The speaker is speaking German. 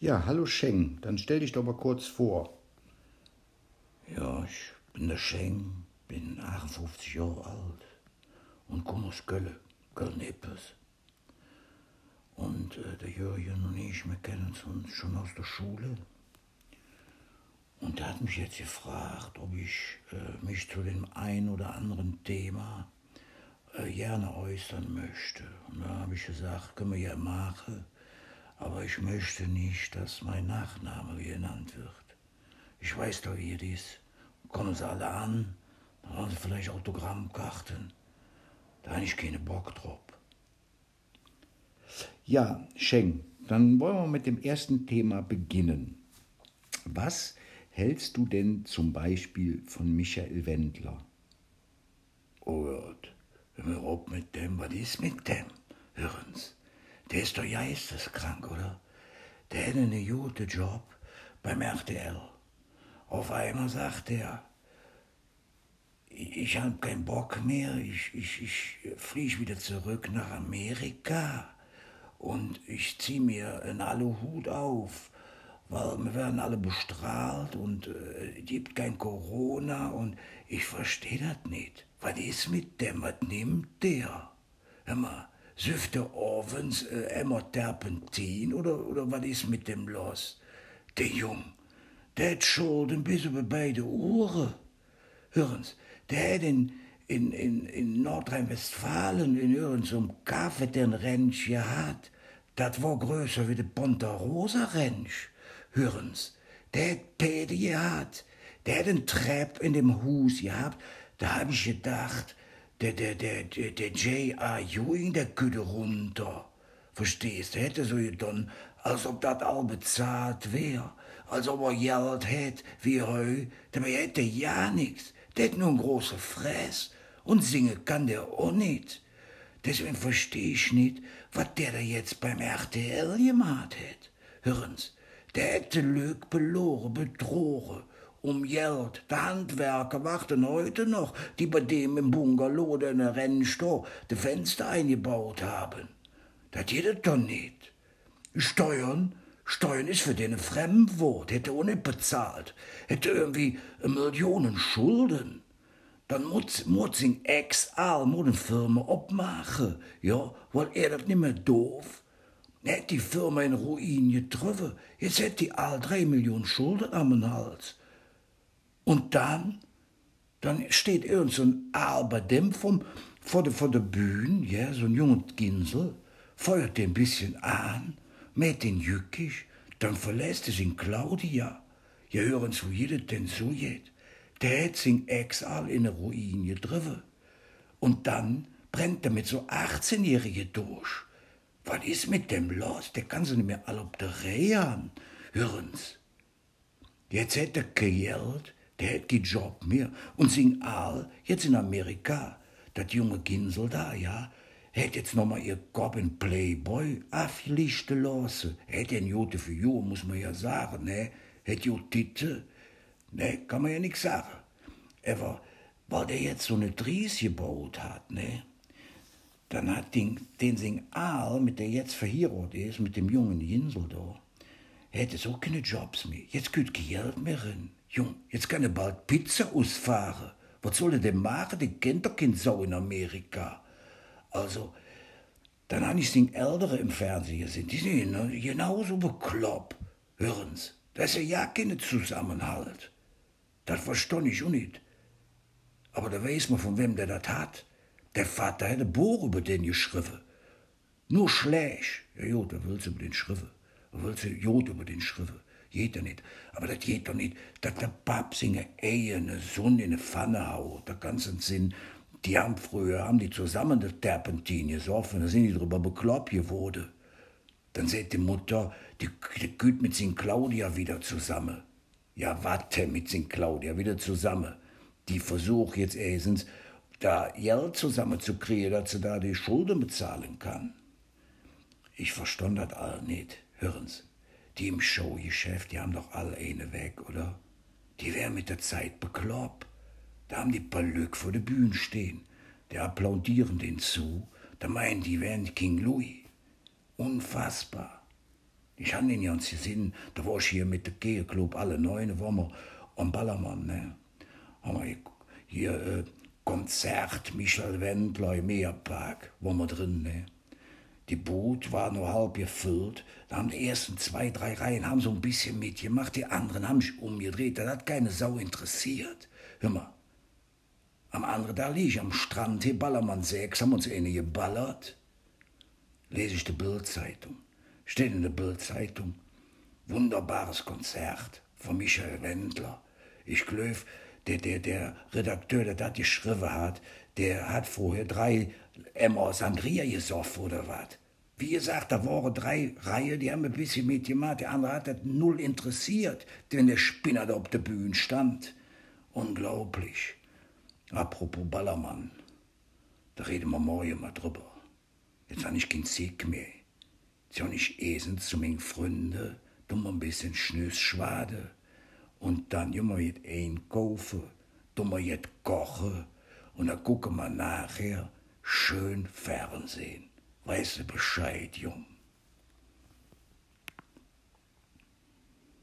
Ja, hallo Scheng, dann stell dich doch mal kurz vor. Ja, ich bin der Scheng, bin 58 Jahre alt und komme aus Köln, Köln-Eppes. Und äh, der Jürgen und ich, wir kennen uns schon aus der Schule. Und er hat mich jetzt gefragt, ob ich äh, mich zu dem ein oder anderen Thema äh, gerne äußern möchte. Und da habe ich gesagt, können wir ja machen, aber ich möchte nicht, dass mein Nachname genannt wird. Ich weiß doch, wie es ist. Kommen sie alle an, dann haben sie vielleicht Autogrammkarten. Da habe ich keine Bock drauf. Ja, Scheng, dann wollen wir mit dem ersten Thema beginnen. Was hältst du denn zum Beispiel von Michael Wendler? Oh Gott, hör mir auf mit dem, was ist mit dem? Hören's, der ist doch geisteskrank, oder? Der hat einen guten Job beim RTL. Auf einmal sagt er, ich habe keinen Bock mehr, ich, ich, ich fliege wieder zurück nach Amerika und ich ziehe mir einen Aluhut auf, weil wir werden alle bestrahlt und äh, gibt kein Corona und ich verstehe das nicht. Was ist mit dem? Was nimmt der? Hör mal, süfft der Ovens äh, immer Terpentin oder, oder was ist mit dem los? Der Jung, der hat Schulden bis über beide Ohren. Hören's, der hat in, in, in, in Nordrhein-Westfalen in irgendeinem Kaffee den Rentsch gehabt. Das war größer wie der Ponta-Rosa Rentsch. Hören's, der hat Päde gehabt. Der hat einen Trepp in dem Hus gehabt. Da hab ich gedacht, der, der, der, der, der J.R. Ewing, der könnte runter. Verstehst, der hätte so getan, als ob das all bezahlt wär, als ob er Geld hätt, wie heu, dabei hätte ja nix. Der hat nur ein großer Fress und singen kann der auch nicht. Deswegen versteh ich nicht, was der da jetzt beim RTL gemacht hat. Hören's, der hätte Lüg beloren, betrogen, um Geld. Der Handwerker warten heute noch, die bei dem im Bungalow oder in der Rennstore die Fenster eingebaut haben. Das geht doch nicht. Steuern, Steuern ist für den ein Fremdwort, hätte auch nicht bezahlt, hätte irgendwie Millionen Schulden. Dann muss, muss ihn ex-all eine Firma abmachen, ja, weil er das nicht mehr doof. Er hat die Firma in Ruin getroffen, jetzt hat die all drei Millionen Schulden am Hals. Und dann, dann steht irgend so ein Aal bei dem vom, vor der, vor der Bühne, ja, so ein junger Ginsel, feuert den ein bisschen an, mäht den jückig, dann verlässt es ihn Claudia. Ja, hören zu jeder denn so geht. Der hat sin Ex-Al in eine Ruin gedriven. Und dann brennt er mit so 18-Jährige durch. Was ist mit dem los? Der kann sie nicht mehr alle ob der Reihe Hören's. Jetzt hat er Geld, der hat keinen Job mehr. Und sin Al, jetzt in Amerika, das junge Ginsel da, ja, hätt jetzt noch mal ihr in Playboy auflichten lassen. Hätt ein Jote für Jo, muss man ja sagen, ne? Hätt jo Titel. Ne, kann man ja nix sagen. Aber, weil der jetzt so eine Tries gebaut hat, ne? Dann hat den, den sing Aal, mit der jetzt verheiratet ist, mit dem jungen Jinsel da, hätte so keine Jobs mehr. Jetzt kein Geld mehr rein. Jung, jetzt kann er bald Pizza ausfahren. Was soll er denn machen? Der kennt doch kein Sau in Amerika. Also, dann habe ich den Ältere im Fernsehen gesehen. Die sind genauso bekloppt. Hören's, das ist ja keine Zusammenhalt. Das verstehe ich auch nicht. Aber da weiß man, von wem der das hat. Der Vater ein Buch über den geschrieben. Nur schlecht. Ja, jo, da willst du über den schrieben. Da willst du Jod über den schrieben. Geht doch nicht. Aber das geht doch nicht, dass der Pap seine Ehe, eine Sonne in eine Pfanne haut. Der ganze Sinn. Die haben früher, haben die zusammen das Terpentin gesoffen, da sind die drüber bekloppt geworden. Dann sagt die Mutter, die, die geht mit sin Claudia wieder zusammen. Ja, warte, mit sin Claudia wieder zusammen. Die versucht jetzt erstens, da Geld zusammenzukriegen, dass sie da die Schulden bezahlen kann. Ich verstand das all nicht. Hören's, die im Showgeschäft, die haben doch alle eine weg, oder? Die wären mit der Zeit bekloppt. Da haben die Perlück vor der Bühne stehen. Die applaudieren den zu. Da meinen die wären King Louis. Unfassbar. Ich han den ganz gesehen, da war ich hier mit dem Gehclub, alle neun, waren wir am Ballermann, ne? Haben wir hier äh, Konzert Michel Wendler im Meerpark, waren wir drin, ne? Die Boot war nur halb gefüllt. Da haben die ersten zwei, drei Reihen haben so ein bisschen mitgemacht, die anderen haben sich umgedreht. Das hat keine Sau interessiert. Hör mal, am anderen da lieg ich am Strand, hier Ballermann 6, haben uns eine geballert. Lese ich die Bildzeitung. Steht in der Bildzeitung. Wunderbares Konzert von Michael Wendler. Ich glaube, der, der, der Redakteur, der das geschrieben hat, der hat vorher drei Emma Sangria gesoffen oder was. Wie gesagt, da waren drei Reihen, die haben ein bisschen mitgemacht. Der andere hat das null interessiert, wenn der Spinner da auf der Bühne stand. Unglaublich. Apropos Ballermann, da reden wir morgen mal drüber. Jetzt habe ich keinen Sieg mehr. Jetzt habe ich Esen zu meinen Freunden, dumm ein bisschen Schnüss schwade. Und dann immer jetzt einkaufen, dummer jetzt kochen und dann gucken wir nachher schön Fernsehen. Weißt du Bescheid, Jung?